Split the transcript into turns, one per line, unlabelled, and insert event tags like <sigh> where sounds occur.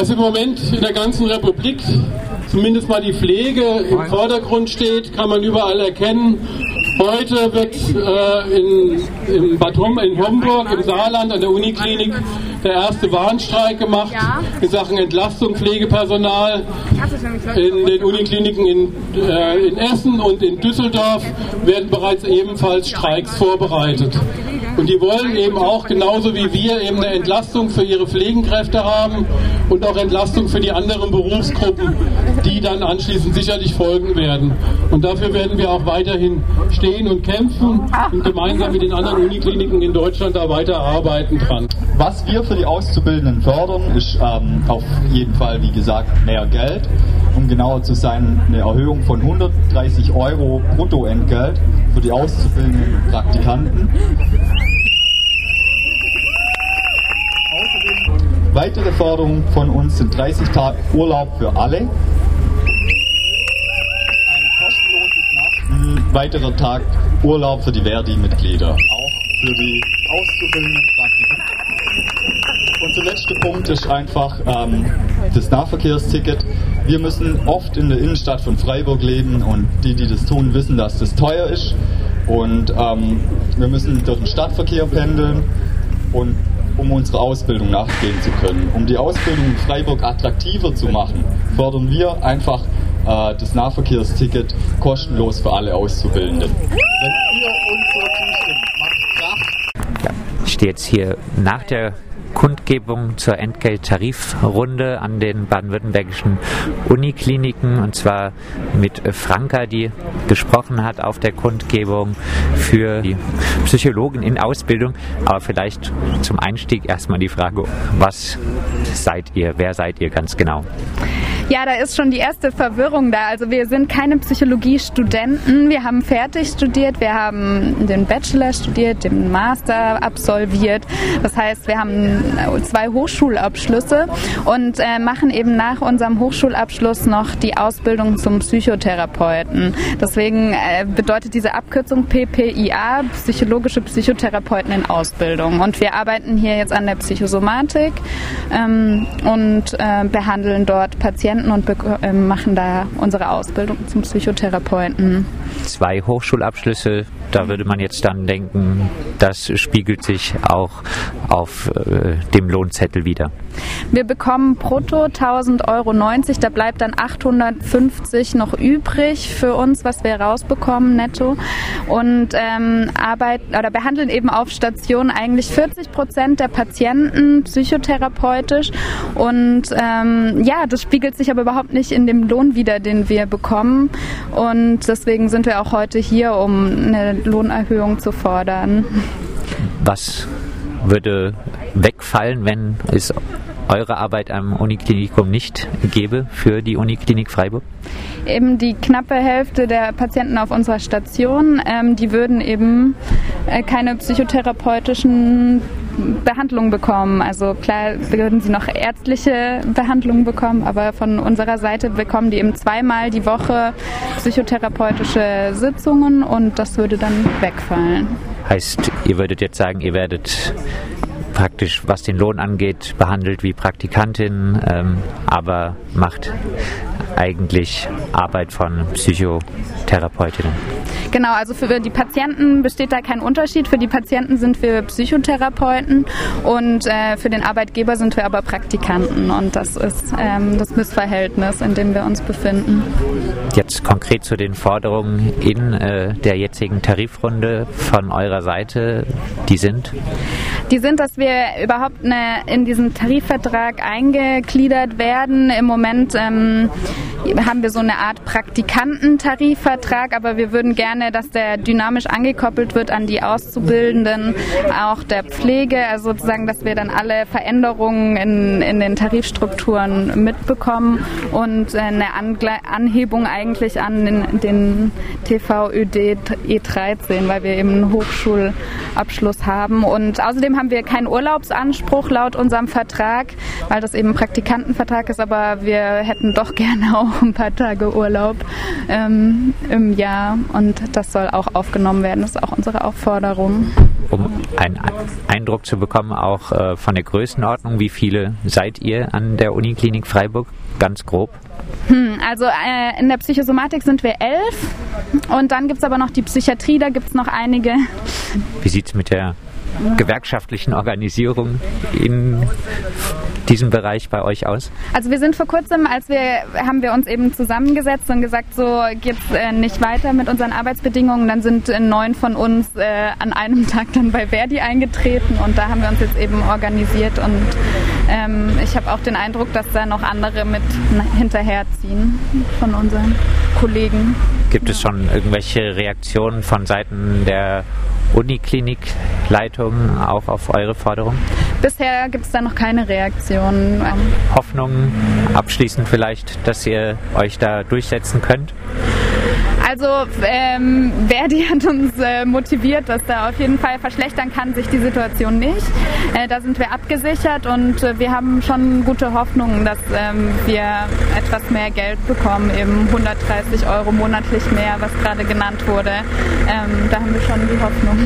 dass im Moment in der ganzen Republik zumindest mal die Pflege im Vordergrund steht, kann man überall erkennen. Heute wird äh, in, in Bad Hom in Homburg im Saarland an der Uniklinik der erste Warnstreik gemacht in Sachen Entlastung Pflegepersonal. In den Unikliniken in, äh, in Essen und in Düsseldorf werden bereits ebenfalls Streiks vorbereitet. Und die wollen eben auch genauso wie wir eben eine Entlastung für ihre Pflegenkräfte haben und auch Entlastung für die anderen Berufsgruppen, die dann anschließend sicherlich folgen werden. Und dafür werden wir auch weiterhin stehen und kämpfen und gemeinsam mit den anderen Unikliniken in Deutschland da weiter arbeiten dran.
Was wir für die Auszubildenden fördern, ist ähm, auf jeden Fall, wie gesagt, mehr Geld. Um genauer zu sein, eine Erhöhung von 130 Euro Bruttoentgelt für die auszubildenden Praktikanten. Weitere Forderungen von uns sind 30 Tage Urlaub für alle. Ein kostenloses Nach ein weiterer Tag Urlaub für die Verdi-Mitglieder. Auch für die auszubildenden Praktikanten. Und der letzte Punkt ist einfach ähm, das Nahverkehrsticket. Wir müssen oft in der Innenstadt von Freiburg leben und die, die das tun, wissen, dass das teuer ist. Und ähm, wir müssen durch den Stadtverkehr pendeln und um unsere Ausbildung nachgehen zu können. Um die Ausbildung in Freiburg attraktiver zu machen, fordern wir einfach äh, das Nahverkehrsticket kostenlos für alle Auszubildenden. Wenn ihr uns so zustimmt, macht
Kraft. Ich stehe jetzt hier nach der Kundgebung zur Entgelttarifrunde an den baden-württembergischen Unikliniken und zwar mit Franka, die gesprochen hat auf der Kundgebung für die Psychologen in Ausbildung. Aber vielleicht zum Einstieg erstmal die Frage, was seid ihr, wer seid ihr ganz genau?
Ja, da ist schon die erste Verwirrung da. Also wir sind keine Psychologiestudenten. Wir haben fertig studiert, wir haben den Bachelor studiert, den Master absolviert. Das heißt, wir haben zwei Hochschulabschlüsse und äh, machen eben nach unserem Hochschulabschluss noch die Ausbildung zum Psychotherapeuten. Deswegen äh, bedeutet diese Abkürzung PPIA psychologische Psychotherapeuten in Ausbildung. Und wir arbeiten hier jetzt an der Psychosomatik ähm, und äh, behandeln dort Patienten Studenten und äh, machen da unsere Ausbildung zum Psychotherapeuten.
Zwei Hochschulabschlüsse, da würde man jetzt dann denken, das spiegelt sich auch auf äh, dem Lohnzettel wieder.
Wir bekommen brutto 1000,90 Euro, da bleibt dann 850 noch übrig für uns, was wir rausbekommen netto. Und ähm, arbeiten oder behandeln eben auf Station eigentlich 40 Prozent der Patienten psychotherapeutisch. Und ähm, ja, das spiegelt sich aber überhaupt nicht in dem Lohn wieder, den wir bekommen. Und deswegen sind wir auch heute hier, um eine Lohnerhöhung zu fordern.
Was würde wegfallen, wenn es eure Arbeit am Uniklinikum nicht gäbe für die Uniklinik Freiburg?
Eben die knappe Hälfte der Patienten auf unserer Station, ähm, die würden eben äh, keine psychotherapeutischen Behandlungen bekommen. Also klar würden sie noch ärztliche Behandlungen bekommen, aber von unserer Seite bekommen die eben zweimal die Woche psychotherapeutische Sitzungen und das würde dann wegfallen.
Heißt, ihr würdet jetzt sagen, ihr werdet praktisch, was den Lohn angeht, behandelt wie Praktikantin, ähm, aber macht eigentlich Arbeit von Psychotherapeutinnen.
Genau, also für die Patienten besteht da kein Unterschied. Für die Patienten sind wir Psychotherapeuten und äh, für den Arbeitgeber sind wir aber Praktikanten und das ist ähm, das Missverhältnis, in dem wir uns befinden.
Jetzt konkret zu den Forderungen in äh, der jetzigen Tarifrunde von eurer Seite, die sind?
Die sind, dass wir überhaupt eine, in diesen Tarifvertrag eingegliedert werden. Im Moment ähm, haben wir so eine Art Praktikantentarifvertrag, aber wir würden gerne, dass der dynamisch angekoppelt wird an die Auszubildenden, auch der Pflege, also sozusagen, dass wir dann alle Veränderungen in, in den Tarifstrukturen mitbekommen und eine Angle Anhebung eigentlich an den, den TVÖD E13, weil wir eben einen Hochschulabschluss haben. Und außerdem haben wir keinen Urlaubsanspruch laut unserem Vertrag, weil das eben Praktikantenvertrag ist, aber wir hätten doch <laughs> gerne auch ein paar Tage Urlaub ähm, im Jahr und das soll auch aufgenommen werden. Das ist auch unsere Aufforderung.
Um einen Eindruck zu bekommen, auch äh, von der Größenordnung, wie viele seid ihr an der Uniklinik Freiburg? Ganz grob.
Hm, also äh, in der Psychosomatik sind wir elf und dann gibt es aber noch die Psychiatrie, da gibt es noch einige.
Wie sieht es mit der gewerkschaftlichen Organisierung in diesem Bereich bei euch aus?
Also wir sind vor kurzem, als wir haben wir uns eben zusammengesetzt und gesagt, so geht's äh, nicht weiter mit unseren Arbeitsbedingungen. Dann sind äh, neun von uns äh, an einem Tag dann bei Verdi eingetreten und da haben wir uns jetzt eben organisiert und ähm, ich habe auch den Eindruck, dass da noch andere mit hinterherziehen von unseren Kollegen.
Gibt es schon irgendwelche Reaktionen von Seiten der Uniklinikleitung auch auf eure Forderung?
Bisher gibt es da noch keine Reaktion.
Hoffnung abschließend vielleicht, dass ihr euch da durchsetzen könnt?
Also ähm, Verdi hat uns äh, motiviert, dass da auf jeden Fall verschlechtern kann sich die Situation nicht. Äh, da sind wir abgesichert und äh, wir haben schon gute Hoffnungen, dass ähm, wir etwas mehr Geld bekommen, eben 130 Euro monatlich mehr, was gerade genannt wurde. Ähm, da haben wir schon die Hoffnung.